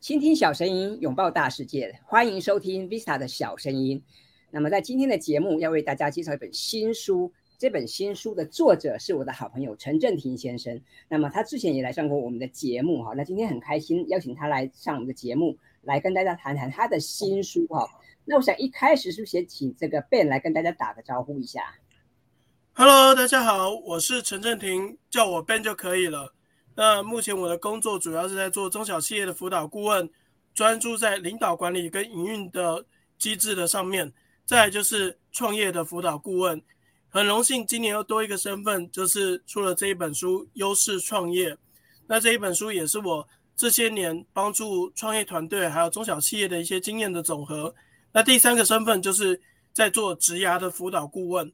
倾听小声音，拥抱大世界，欢迎收听 Vista 的小声音。那么，在今天的节目要为大家介绍一本新书。这本新书的作者是我的好朋友陈正廷先生。那么，他之前也来上过我们的节目哈。那今天很开心邀请他来上我们的节目，来跟大家谈谈他的新书哈。那我想一开始是不是先请这个 Ben 来跟大家打个招呼一下？Hello，大家好，我是陈正廷，叫我 Ben 就可以了。那目前我的工作主要是在做中小企业的辅导顾问，专注在领导管理跟营运的机制的上面。再就是创业的辅导顾问，很荣幸今年又多一个身份，就是出了这一本书《优势创业》。那这一本书也是我这些年帮助创业团队还有中小企业的一些经验的总和。那第三个身份就是在做职涯的辅导顾问，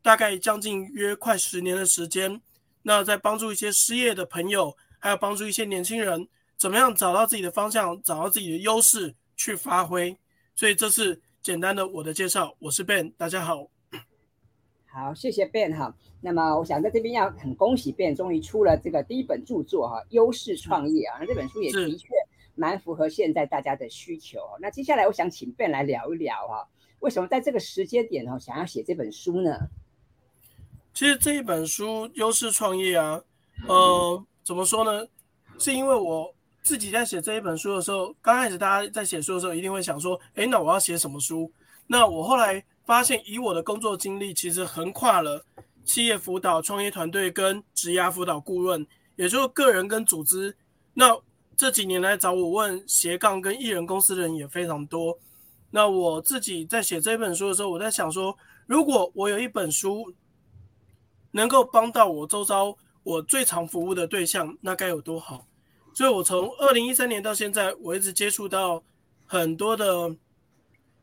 大概将近约快十年的时间。那在帮助一些失业的朋友，还有帮助一些年轻人，怎么样找到自己的方向，找到自己的优势去发挥。所以这是简单的我的介绍，我是 Ben，大家好。好，谢谢 Ben 哈。那么我想在这边要很恭喜 Ben，终于出了这个第一本著作哈，《优势创业》啊。那这本书也的确蛮符合现在大家的需求。那接下来我想请 Ben 来聊一聊哈，为什么在这个时间点哈想要写这本书呢？其实这一本书《优势创业》啊，呃，怎么说呢？是因为我自己在写这一本书的时候，刚开始大家在写书的时候，一定会想说，哎，那我要写什么书？那我后来发现，以我的工作经历，其实横跨了企业辅导、创业团队跟职涯辅导顾问，也就是个人跟组织。那这几年来找我问斜杠跟艺人公司的人也非常多。那我自己在写这本书的时候，我在想说，如果我有一本书。能够帮到我周遭我最常服务的对象，那该有多好！所以，我从二零一三年到现在，我一直接触到很多的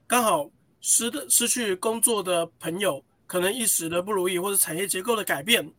刚好失的失去工作的朋友，可能一时的不如意，或者产业结构的改变。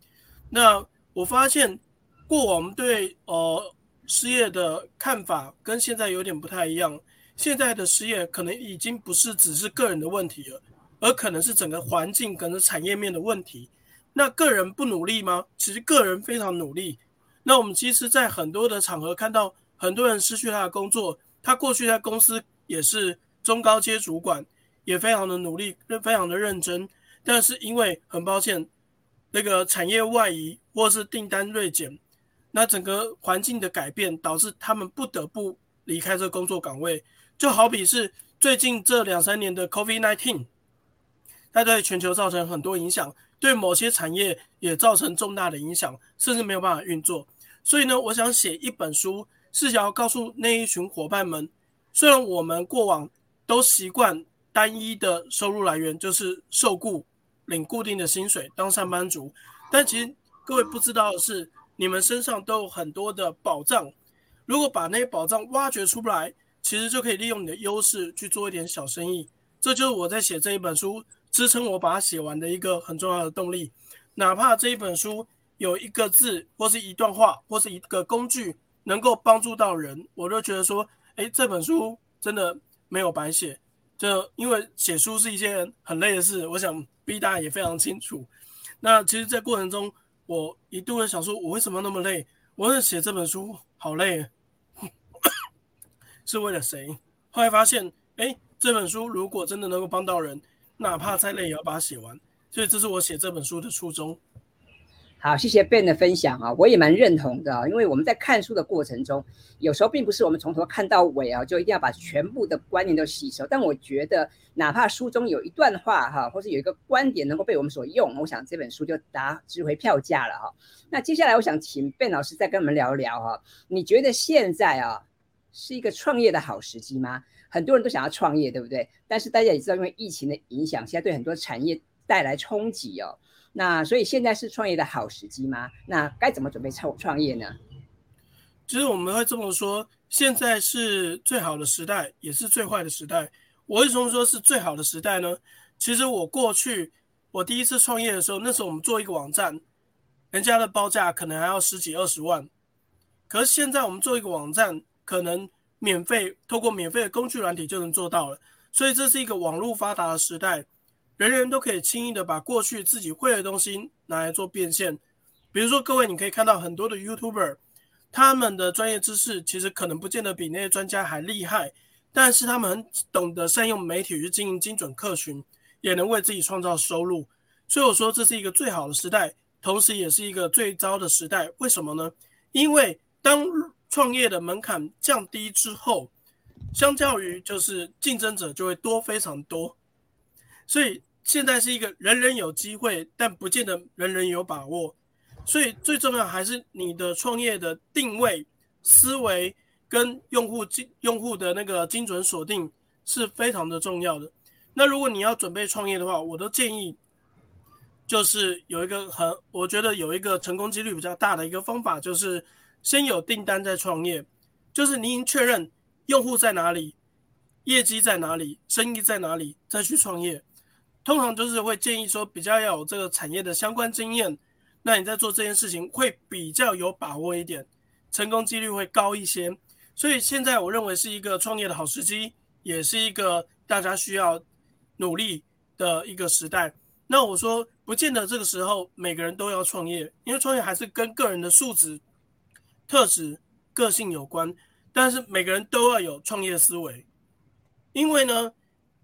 那我发现过往对呃失业的看法跟现在有点不太一样。现在的失业可能已经不是只是个人的问题了，而可能是整个环境跟产业面的问题。那个人不努力吗？其实个人非常努力。那我们其实，在很多的场合看到很多人失去他的工作，他过去在公司也是中高阶主管，也非常的努力，非常的认真。但是因为很抱歉，那个产业外移或是订单锐减，那整个环境的改变导致他们不得不离开这个工作岗位。就好比是最近这两三年的 COVID-19，它对全球造成很多影响。对某些产业也造成重大的影响，甚至没有办法运作。所以呢，我想写一本书，是想要告诉那一群伙伴们：虽然我们过往都习惯单一的收入来源，就是受雇、领固定的薪水当上班族，但其实各位不知道的是，你们身上都有很多的保障。如果把那些保障挖掘出来，其实就可以利用你的优势去做一点小生意。这就是我在写这一本书。支撑我把它写完的一个很重要的动力，哪怕这一本书有一个字或是一段话或是一个工具能够帮助到人，我都觉得说，哎，这本书真的没有白写。就因为写书是一件很累的事，我想 B 大也非常清楚。那其实，在过程中，我一度会想说，我为什么那么累？我为写这本书好累，是为了谁？后来发现，哎，这本书如果真的能够帮到人。哪怕再累也要把它写完，所以这是我写这本书的初衷。好，谢谢 Ben 的分享啊，我也蛮认同的，因为我们在看书的过程中，有时候并不是我们从头看到尾啊，就一定要把全部的观念都吸收。但我觉得，哪怕书中有一段话哈，或是有一个观点能够被我们所用，我想这本书就达值回票价了哈。那接下来，我想请 Ben 老师再跟我们聊一聊哈，你觉得现在啊是一个创业的好时机吗？很多人都想要创业，对不对？但是大家也知道，因为疫情的影响，现在对很多产业带来冲击哦。那所以现在是创业的好时机吗？那该怎么准备创创业呢？其实我们会这么说：现在是最好的时代，也是最坏的时代。我为什么说是最好的时代呢？其实我过去我第一次创业的时候，那时候我们做一个网站，人家的报价可能还要十几二十万，可是现在我们做一个网站，可能。免费透过免费的工具软体就能做到了，所以这是一个网络发达的时代，人人都可以轻易的把过去自己会的东西拿来做变现。比如说，各位你可以看到很多的 YouTuber，他们的专业知识其实可能不见得比那些专家还厉害，但是他们很懂得善用媒体去经营精准客群，也能为自己创造收入。所以我说这是一个最好的时代，同时也是一个最糟的时代。为什么呢？因为当创业的门槛降低之后，相较于就是竞争者就会多非常多。所以现在是一个人人有机会，但不见得人人有把握。所以最重要还是你的创业的定位、思维跟用户精用户的那个精准锁定是非常的重要的。那如果你要准备创业的话，我都建议就是有一个很，我觉得有一个成功几率比较大的一个方法，就是先有订单再创业。就是您确认用户在哪里、业绩在哪里、生意在哪里，再去创业。通常就是会建议说，比较要有这个产业的相关经验。那你在做这件事情会比较有把握一点，成功几率会高一些。所以现在我认为是一个创业的好时机，也是一个大家需要努力的一个时代。那我说，不见得这个时候每个人都要创业，因为创业还是跟个人的素质、特质、个性有关。但是每个人都要有创业思维，因为呢，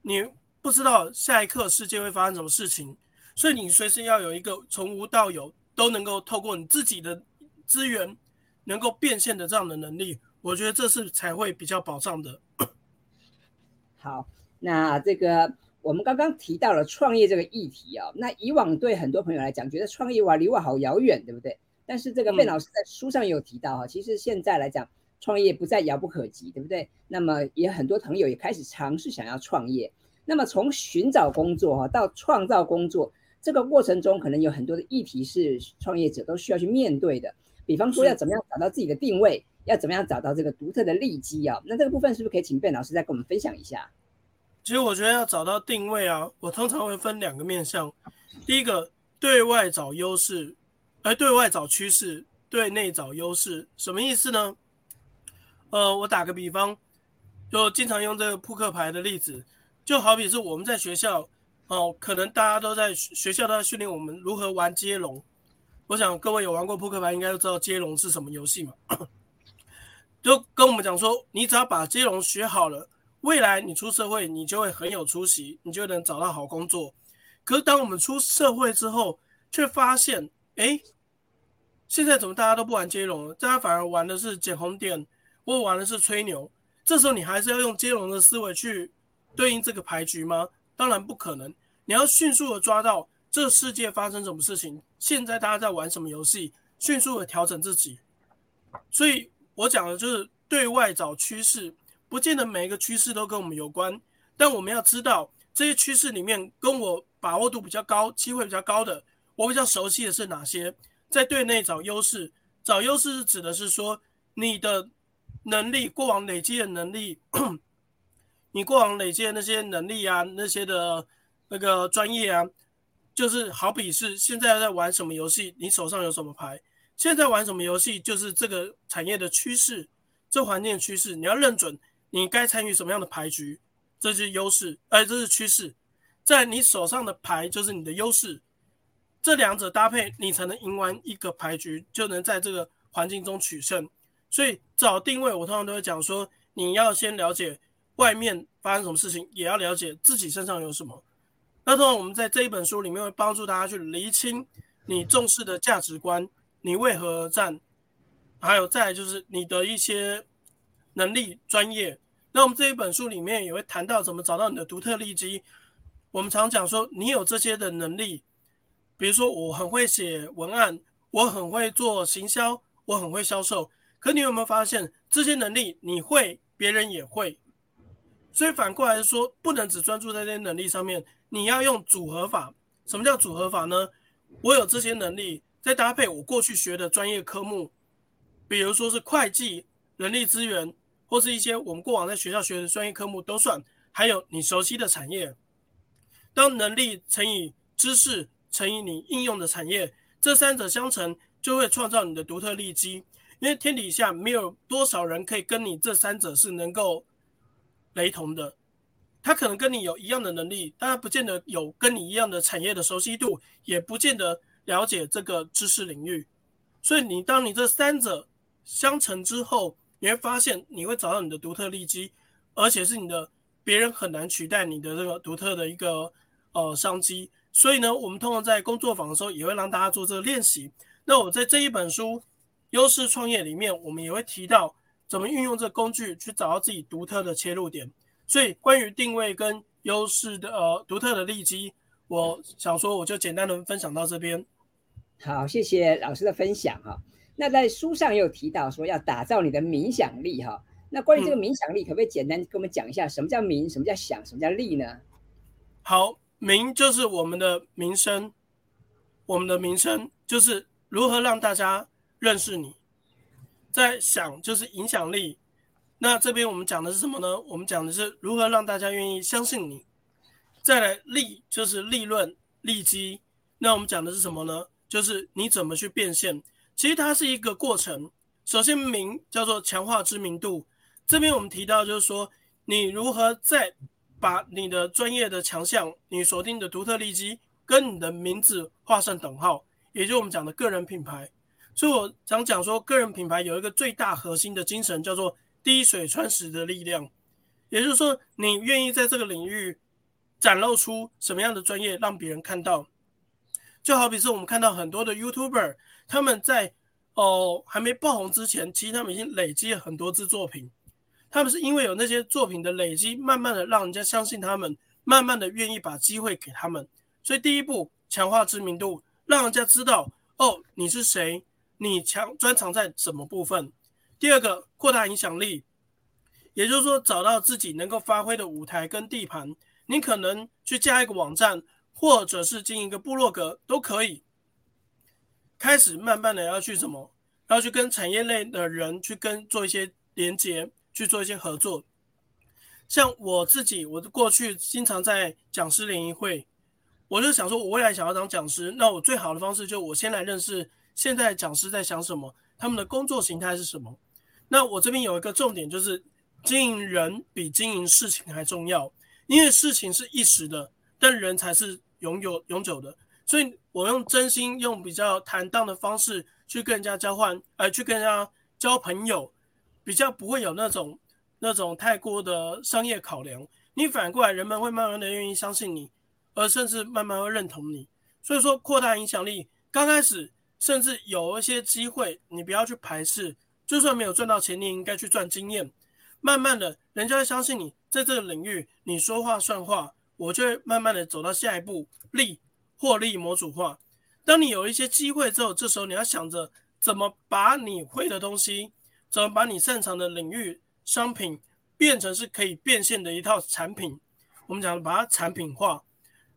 你不知道下一刻世界会发生什么事情，所以你随时要有一个从无到有。都能够透过你自己的资源，能够变现的这样的能力，我觉得这是才会比较保障的。好，那这个我们刚刚提到了创业这个议题啊，那以往对很多朋友来讲，觉得创业哇离我好遥远，对不对？但是这个贝老师在书上也有提到哈，其实现在来讲，创业不再遥不可及，对不对？那么也很多朋友也开始尝试想要创业。那么从寻找工作哈到创造工作。这个过程中可能有很多的议题是创业者都需要去面对的，比方说要怎么样找到自己的定位，要怎么样找到这个独特的利基啊？那这个部分是不是可以请贝老师再跟我们分享一下？其实我觉得要找到定位啊，我通常会分两个面向，第一个对外找优势，而对外找趋势，对内找优势，什么意思呢？呃，我打个比方，就经常用这个扑克牌的例子，就好比是我们在学校。哦，可能大家都在学校都在训练我们如何玩接龙。我想各位有玩过扑克牌，应该都知道接龙是什么游戏嘛？就跟我们讲说，你只要把接龙学好了，未来你出社会你就会很有出息，你就能找到好工作。可是当我们出社会之后，却发现，哎，现在怎么大家都不玩接龙了？大家反而玩的是捡红点，或玩的是吹牛。这时候你还是要用接龙的思维去对应这个牌局吗？当然不可能，你要迅速的抓到这世界发生什么事情，现在大家在玩什么游戏，迅速的调整自己。所以我讲的就是对外找趋势，不见得每一个趋势都跟我们有关，但我们要知道这些趋势里面跟我把握度比较高、机会比较高的，我比较熟悉的是哪些，在队内找优势。找优势是指的是说你的能力，过往累积的能力。你过往累积的那些能力啊，那些的那个专业啊，就是好比是现在在玩什么游戏，你手上有什么牌？现在玩什么游戏，就是这个产业的趋势，这环境的趋势，你要认准你该参与什么样的牌局，这是优势，哎，这是趋势，在你手上的牌就是你的优势，这两者搭配，你才能赢完一个牌局，就能在这个环境中取胜。所以找定位，我通常都会讲说，你要先了解。外面发生什么事情，也要了解自己身上有什么。那通常我们在这一本书里面会帮助大家去厘清你重视的价值观，你为何而战，还有再就是你的一些能力、专业。那我们这一本书里面也会谈到怎么找到你的独特利基。我们常讲说，你有这些的能力，比如说我很会写文案，我很会做行销，我很会销售。可你有没有发现，这些能力你会，别人也会。所以反过来说，不能只专注在这些能力上面，你要用组合法。什么叫组合法呢？我有这些能力，再搭配我过去学的专业科目，比如说是会计、人力资源，或是一些我们过往在学校学的专业科目都算。还有你熟悉的产业，当能力乘以知识乘以你应用的产业，这三者相乘，就会创造你的独特利基。因为天底下没有多少人可以跟你这三者是能够。雷同的，他可能跟你有一样的能力，但他不见得有跟你一样的产业的熟悉度，也不见得了解这个知识领域。所以你当你这三者相乘之后，你会发现你会找到你的独特利基，而且是你的别人很难取代你的这个独特的一个呃商机。所以呢，我们通常在工作坊的时候也会让大家做这个练习。那我在这一本书《优势创业》里面，我们也会提到怎么运用这工具去找到自己独特的切入点。所以关于定位跟优势的呃独特的利基，我想说我就简单的分享到这边。好，谢谢老师的分享哈。那在书上也有提到说要打造你的冥想力哈。那关于这个冥想力，可不可以简单跟我们讲一下什么叫冥，什么叫想，什么叫力呢？好。名就是我们的名声，我们的名声就是如何让大家认识你。在想就是影响力，那这边我们讲的是什么呢？我们讲的是如何让大家愿意相信你。再来利就是利润利基，那我们讲的是什么呢？就是你怎么去变现。其实它是一个过程。首先名叫做强化知名度，这边我们提到就是说你如何在。把你的专业的强项，你锁定的独特利基，跟你的名字画上等号，也就是我们讲的个人品牌。所以我想讲说，个人品牌有一个最大核心的精神，叫做滴水穿石的力量。也就是说，你愿意在这个领域展露出什么样的专业，让别人看到。就好比是我们看到很多的 YouTuber，他们在哦还没爆红之前，其实他们已经累积了很多支作品。他们是因为有那些作品的累积，慢慢的让人家相信他们，慢慢的愿意把机会给他们。所以第一步，强化知名度，让人家知道哦你是谁，你强专长在什么部分。第二个，扩大影响力，也就是说找到自己能够发挥的舞台跟地盘。你可能去加一个网站，或者是经营一个部落格都可以。开始慢慢的要去什么，要去跟产业类的人去跟做一些连接。去做一些合作，像我自己，我过去经常在讲师联谊会，我就想说，我未来想要当讲师，那我最好的方式就我先来认识现在讲师在想什么，他们的工作形态是什么。那我这边有一个重点，就是经营人比经营事情还重要，因为事情是一时的，但人才是永有永久的。所以我用真心、用比较坦荡的方式去跟人家交换，呃，去跟人家交朋友。比较不会有那种那种太过的商业考量，你反过来，人们会慢慢的愿意相信你，而甚至慢慢会认同你。所以说，扩大影响力，刚开始甚至有一些机会，你不要去排斥，就算没有赚到钱，你应该去赚经验。慢慢的，人家会相信你，在这个领域你说话算话，我就会慢慢的走到下一步，利获利模组化。当你有一些机会之后，这时候你要想着怎么把你会的东西。怎么把你擅长的领域商品变成是可以变现的一套产品？我们讲把它产品化，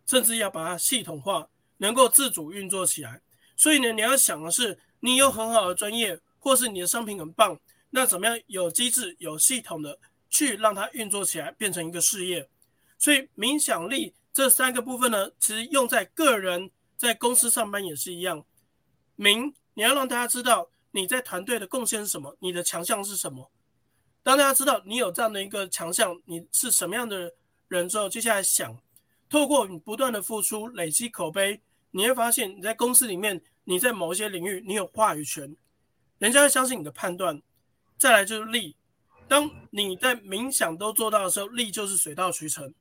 甚至要把它系统化，能够自主运作起来。所以呢，你要想的是，你有很好的专业，或是你的商品很棒，那怎么样有机制、有系统的去让它运作起来，变成一个事业？所以，冥想力这三个部分呢，其实用在个人在公司上班也是一样。冥，你要让大家知道。你在团队的贡献是什么？你的强项是什么？当大家知道你有这样的一个强项，你是什么样的人之后，接下来想透过你不断的付出，累积口碑，你会发现你在公司里面，你在某一些领域你有话语权，人家会相信你的判断。再来就是利，当你在冥想都做到的时候，利就是水到渠成。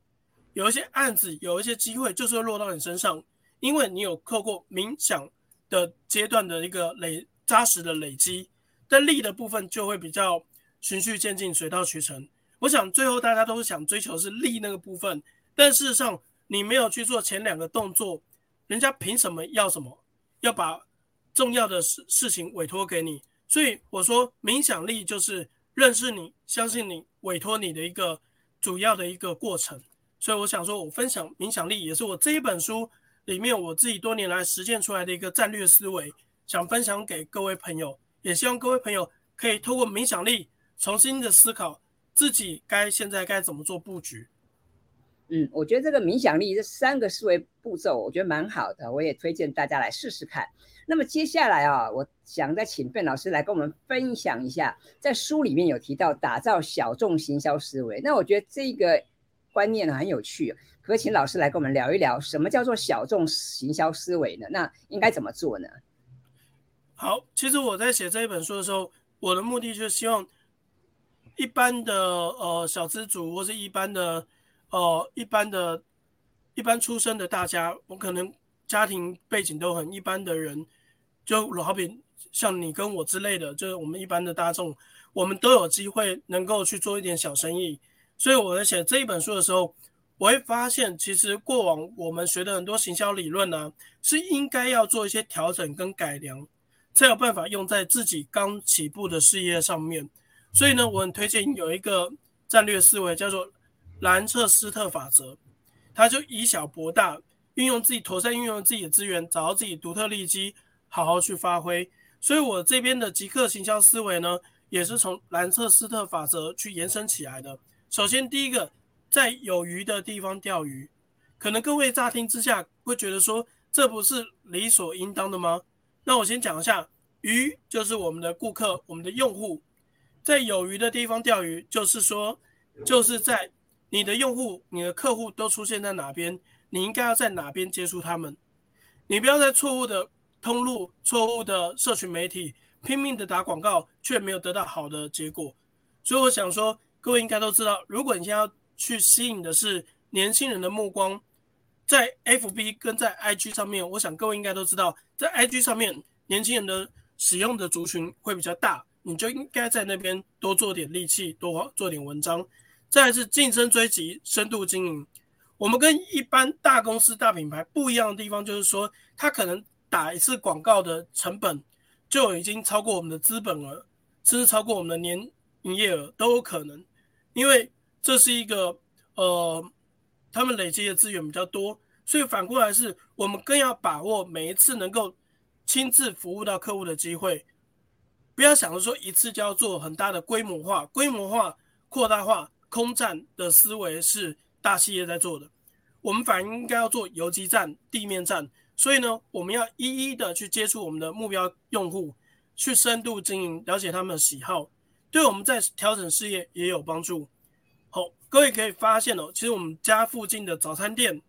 有一些案子，有一些机会，就是会落到你身上，因为你有透过冥想的阶段的一个累。扎实的累积，但力的部分就会比较循序渐进、水到渠成。我想最后大家都是想追求是力那个部分，但事实上你没有去做前两个动作，人家凭什么要什么？要把重要的事事情委托给你。所以我说，冥想力就是认识你、相信你、委托你的一个主要的一个过程。所以我想说，我分享冥想力也是我这一本书里面我自己多年来实践出来的一个战略思维。想分享给各位朋友，也希望各位朋友可以透过冥想力重新的思考自己该现在该怎么做布局。嗯，我觉得这个冥想力这三个思维步骤，我觉得蛮好的，我也推荐大家来试试看。那么接下来啊，我想再请卞老师来跟我们分享一下，在书里面有提到打造小众行销思维，那我觉得这个观念很有趣，可请老师来跟我们聊一聊，什么叫做小众行销思维呢？那应该怎么做呢？好，其实我在写这一本书的时候，我的目的就是希望一般的呃小资族或是一般的呃一般的一般出身的大家，我可能家庭背景都很一般的人，就好比像你跟我之类的，就是我们一般的大众，我们都有机会能够去做一点小生意。所以我在写这一本书的时候。我会发现，其实过往我们学的很多行销理论呢，是应该要做一些调整跟改良，才有办法用在自己刚起步的事业上面。所以呢，我很推荐有一个战略思维，叫做兰彻斯特法则，它就以小博大，运用自己妥善运用自己的资源，找到自己独特利基，好好去发挥。所以我这边的极客行销思维呢，也是从兰彻斯特法则去延伸起来的。首先，第一个。在有鱼的地方钓鱼，可能各位乍听之下会觉得说，这不是理所应当的吗？那我先讲一下，鱼就是我们的顾客，我们的用户，在有鱼的地方钓鱼，就是说，就是在你的用户、你的客户都出现在哪边，你应该要在哪边接触他们。你不要在错误的通路、错误的社群媒体拼命的打广告，却没有得到好的结果。所以我想说，各位应该都知道，如果你现在要去吸引的是年轻人的目光，在 FB 跟在 IG 上面，我想各位应该都知道，在 IG 上面年轻人的使用的族群会比较大，你就应该在那边多做点力气，多做点文章。再是竞争追击、深度经营，我们跟一般大公司、大品牌不一样的地方，就是说，它可能打一次广告的成本就已经超过我们的资本额，甚至超过我们的年营业额都有可能，因为。这是一个呃，他们累积的资源比较多，所以反过来是我们更要把握每一次能够亲自服务到客户的机会，不要想着说一次就要做很大的规模化、规模化、扩大化、空战的思维是大企业在做的，我们反而应该要做游击战、地面战。所以呢，我们要一一的去接触我们的目标用户，去深度经营，了解他们的喜好，对我们在调整事业也有帮助。好，各位可以发现哦，其实我们家附近的早餐店，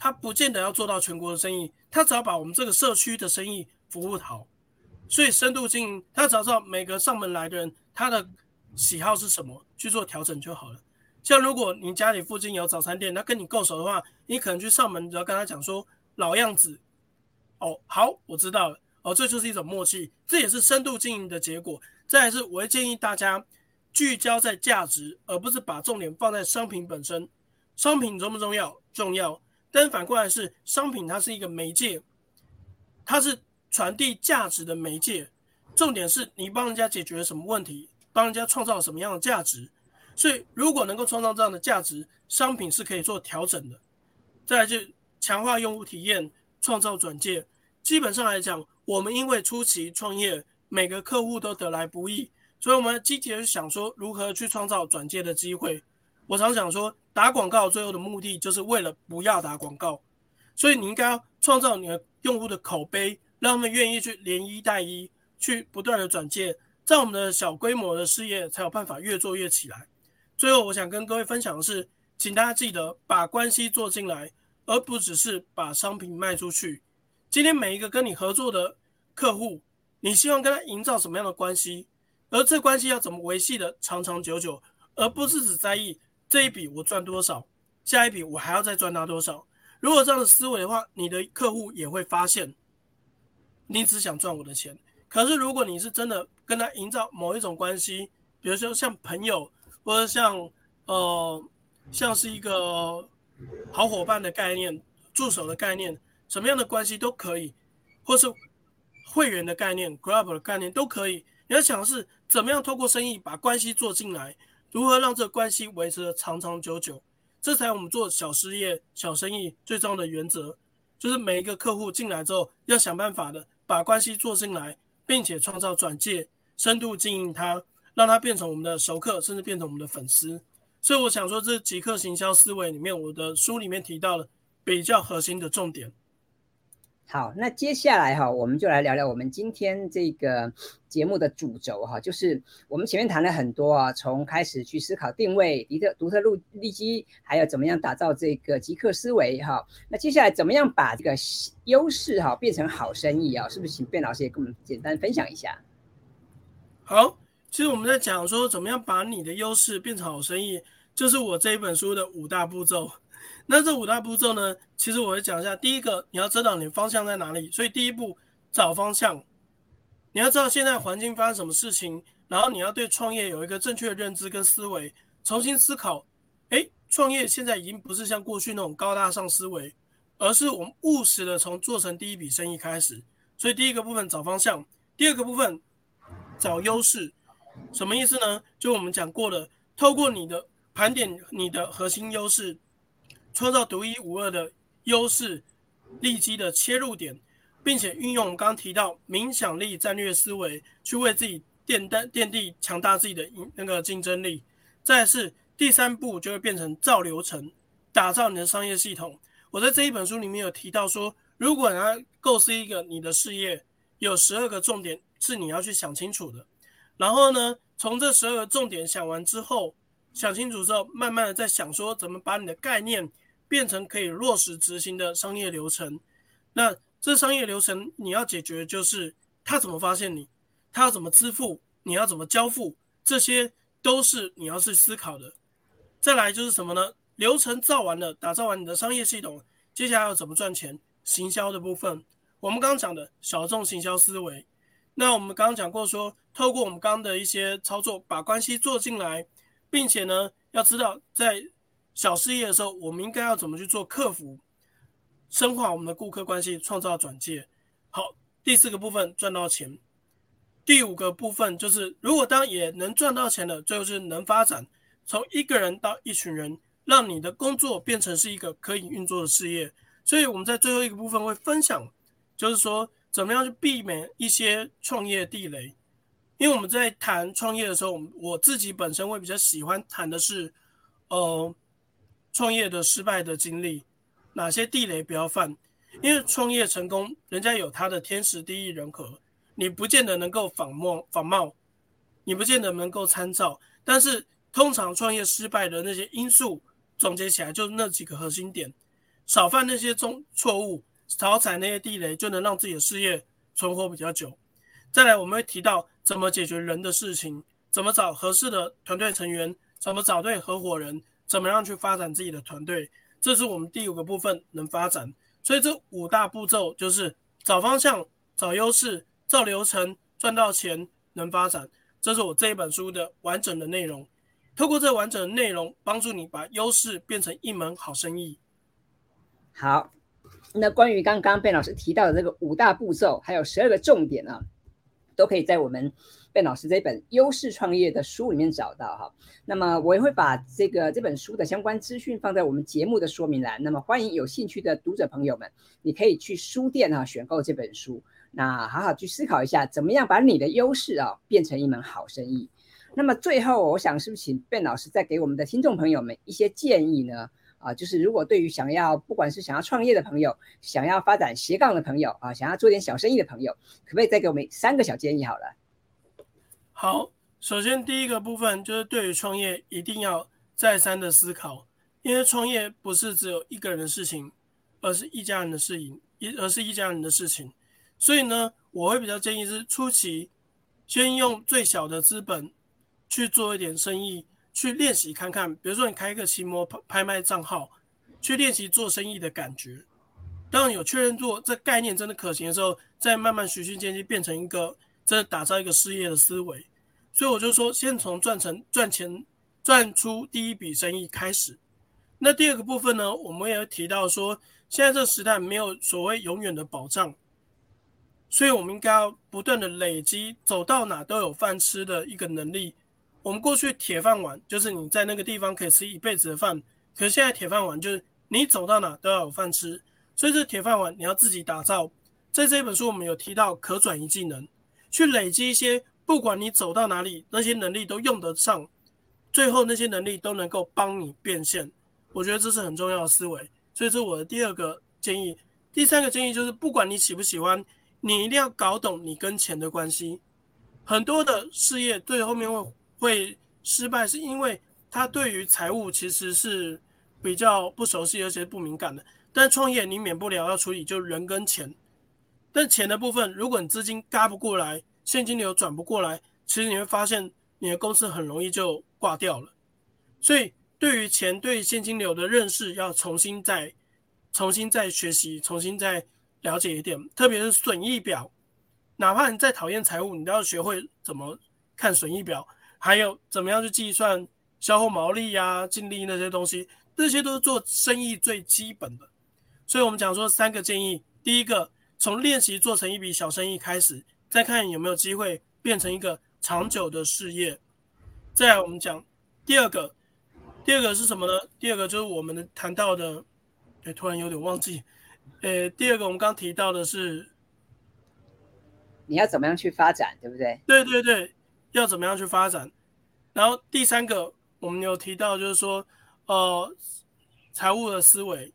它不见得要做到全国的生意，它只要把我们这个社区的生意服务好，所以深度经营，它只要知道每个上门来的人他的喜好是什么，去做调整就好了。像如果你家里附近有早餐店，那跟你够熟的话，你可能去上门，只要跟他讲说老样子，哦，好，我知道了，哦，这就是一种默契，这也是深度经营的结果。再是，我会建议大家。聚焦在价值，而不是把重点放在商品本身。商品重不重要？重要。但反过来是，商品它是一个媒介，它是传递价值的媒介。重点是你帮人家解决了什么问题，帮人家创造什么样的价值。所以，如果能够创造这样的价值，商品是可以做调整的。再来就强化用户体验，创造转介。基本上来讲，我们因为初期创业，每个客户都得来不易。所以，我们积极的想说如何去创造转介的机会。我常想说，打广告最后的目的就是为了不要打广告。所以，你应该要创造你的用户的口碑，让他们愿意去连一带一，去不断的转介，在我们的小规模的事业才有办法越做越起来。最后，我想跟各位分享的是，请大家记得把关系做进来，而不只是把商品卖出去。今天每一个跟你合作的客户，你希望跟他营造什么样的关系？而这关系要怎么维系的长长久久，而不是只在意这一笔我赚多少，下一笔我还要再赚他多少。如果这样的思维的话，你的客户也会发现，你只想赚我的钱。可是如果你是真的跟他营造某一种关系，比如说像朋友，或者像呃像是一个好伙伴的概念、助手的概念，什么样的关系都可以，或是会员的概念、club 的概念都可以。你要想的是怎么样透过生意把关系做进来，如何让这关系维持的长长久久，这才我们做小事业、小生意最重要的原则。就是每一个客户进来之后，要想办法的把关系做进来，并且创造转介，深度经营它，让它变成我们的熟客，甚至变成我们的粉丝。所以我想说，这极客行销思维里面，我的书里面提到了比较核心的重点。好，那接下来哈，我们就来聊聊我们今天这个节目的主轴哈，就是我们前面谈了很多啊，从开始去思考定位、独特独特路利基，还有怎么样打造这个极客思维哈。那接下来怎么样把这个优势哈变成好生意啊？是不是请卞老师也跟我们简单分享一下？好，其实我们在讲说怎么样把你的优势变成好生意，就是我这一本书的五大步骤。那这五大步骤呢，其实我会讲一下。第一个，你要知道你方向在哪里，所以第一步找方向。你要知道现在环境发生什么事情，然后你要对创业有一个正确的认知跟思维，重新思考。诶，创业现在已经不是像过去那种高大上思维，而是我们务实的从做成第一笔生意开始。所以第一个部分找方向，第二个部分。找优势，什么意思呢？就我们讲过的，透过你的盘点你的核心优势，创造独一无二的优势，利基的切入点，并且运用我们刚刚提到冥想力战略思维，去为自己奠担奠定强大自己的那个竞争力。再是第三步，就会变成造流程，打造你的商业系统。我在这一本书里面有提到说，如果你要构思一个你的事业，有十二个重点。是你要去想清楚的，然后呢，从这十二个重点想完之后，想清楚之后，慢慢的在想说怎么把你的概念变成可以落实执行的商业流程。那这商业流程你要解决就是他怎么发现你，他要怎么支付，你要怎么交付，这些都是你要去思考的。再来就是什么呢？流程造完了，打造完你的商业系统，接下来要怎么赚钱？行销的部分，我们刚刚讲的小众行销思维。那我们刚刚讲过，说透过我们刚刚的一些操作，把关系做进来，并且呢，要知道在小事业的时候，我们应该要怎么去做客服，深化我们的顾客关系，创造转介。好，第四个部分赚到钱，第五个部分就是如果当也能赚到钱了，最后是能发展，从一个人到一群人，让你的工作变成是一个可以运作的事业。所以我们在最后一个部分会分享，就是说。怎么样去避免一些创业地雷？因为我们在谈创业的时候，我我自己本身会比较喜欢谈的是，呃，创业的失败的经历，哪些地雷不要犯？因为创业成功，人家有他的天时地利人和，你不见得能够仿冒仿冒，你不见得能够参照。但是通常创业失败的那些因素，总结起来就是那几个核心点，少犯那些中错误。少踩那些地雷，就能让自己的事业存活比较久。再来，我们会提到怎么解决人的事情，怎么找合适的团队成员，怎么找对合伙人，怎么样去发展自己的团队。这是我们第五个部分能发展。所以这五大步骤就是找方向、找优势、造流程、赚到钱、能发展。这是我这一本书的完整的内容。透过这完整的内容，帮助你把优势变成一门好生意。好。那关于刚刚贝老师提到的这个五大步骤，还有十二个重点啊，都可以在我们卞老师这本《优势创业》的书里面找到哈。那么我也会把这个这本书的相关资讯放在我们节目的说明栏。那么欢迎有兴趣的读者朋友们，你可以去书店啊选购这本书，那好好去思考一下，怎么样把你的优势啊变成一门好生意。那么最后，我想是不是请卞老师再给我们的听众朋友们一些建议呢？啊，就是如果对于想要不管是想要创业的朋友，想要发展斜杠的朋友啊，想要做点小生意的朋友，可不可以再给我们三个小建议？好了，好，首先第一个部分就是对于创业一定要再三的思考，因为创业不是只有一个人的事情，而是一家人的事情，一而是一家人的事情，所以呢，我会比较建议是初期先用最小的资本去做一点生意。去练习看看，比如说你开一个期摩拍拍卖账号，去练习做生意的感觉。当你有确认做这概念真的可行的时候，再慢慢循序渐进，变成一个这打造一个事业的思维。所以我就说，先从赚成赚钱赚出第一笔生意开始。那第二个部分呢，我们也提到说，现在这个时代没有所谓永远的保障，所以我们应该要不断的累积，走到哪都有饭吃的一个能力。我们过去铁饭碗就是你在那个地方可以吃一辈子的饭，可是现在铁饭碗就是你走到哪都要有饭吃，所以这铁饭碗你要自己打造。在这本书我们有提到可转移技能，去累积一些，不管你走到哪里，那些能力都用得上，最后那些能力都能够帮你变现。我觉得这是很重要的思维，所以这是我的第二个建议。第三个建议就是，不管你喜不喜欢，你一定要搞懂你跟钱的关系。很多的事业最后面会。会失败是因为他对于财务其实是比较不熟悉，而且不敏感的。但创业你免不了要处理就人跟钱，但钱的部分，如果你资金嘎不过来，现金流转不过来，其实你会发现你的公司很容易就挂掉了。所以对于钱、对现金流的认识，要重新再、重新再学习，重新再了解一点。特别是损益表，哪怕你再讨厌财务，你都要学会怎么看损益表，还有怎么样去计算销货毛利呀、净利那些东西，这些都是做生意最基本的。所以我们讲说三个建议：第一个，从练习做成一笔小生意开始，再看有没有机会变成一个。长久的事业，再来我们讲第二个，第二个是什么呢？第二个就是我们的谈到的，哎，突然有点忘记，呃，第二个我们刚提到的是，你要怎么样去发展，对不对？对对对，要怎么样去发展？然后第三个我们有提到就是说，呃，财务的思维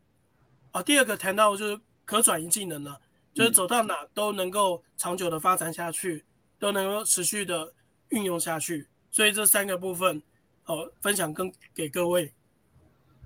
啊，第二个谈到就是可转移技能了，就是走到哪都能够长久的发展下去。都能够持续的运用下去，所以这三个部分，哦，分享跟给各位。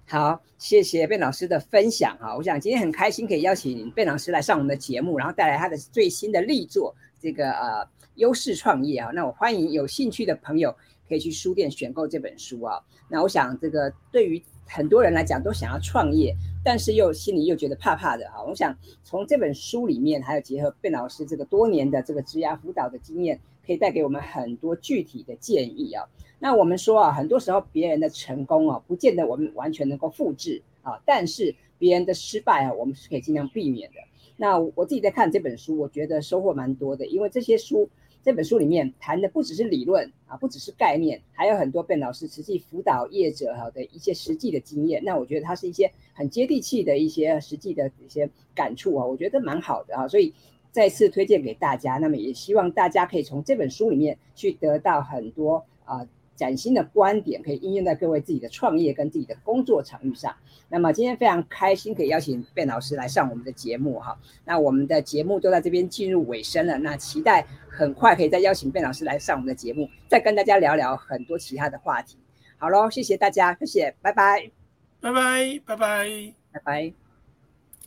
好，谢谢卞老师的分享哈，我想今天很开心可以邀请卞老师来上我们的节目，然后带来他的最新的力作，这个呃优势创业啊。那我欢迎有兴趣的朋友可以去书店选购这本书啊。那我想这个对于很多人来讲都想要创业，但是又心里又觉得怕怕的哈。我想从这本书里面，还有结合卞老师这个多年的这个职涯辅导的经验，可以带给我们很多具体的建议啊。那我们说啊，很多时候别人的成功啊，不见得我们完全能够复制啊，但是别人的失败啊，我们是可以尽量避免的。那我自己在看这本书，我觉得收获蛮多的，因为这些书。这本书里面谈的不只是理论啊，不只是概念，还有很多卞老师实际辅导业者哈的一些实际的经验。那我觉得它是一些很接地气的一些实际的一些感触啊，我觉得蛮好的啊，所以再次推荐给大家。那么也希望大家可以从这本书里面去得到很多啊。崭新的观点可以应用在各位自己的创业跟自己的工作场域上。那么今天非常开心可以邀请卞老师来上我们的节目哈。那我们的节目都在这边进入尾声了，那期待很快可以再邀请卞老师来上我们的节目，再跟大家聊聊很多其他的话题。好喽，谢谢大家，谢谢，拜拜，拜拜，拜拜，拜拜。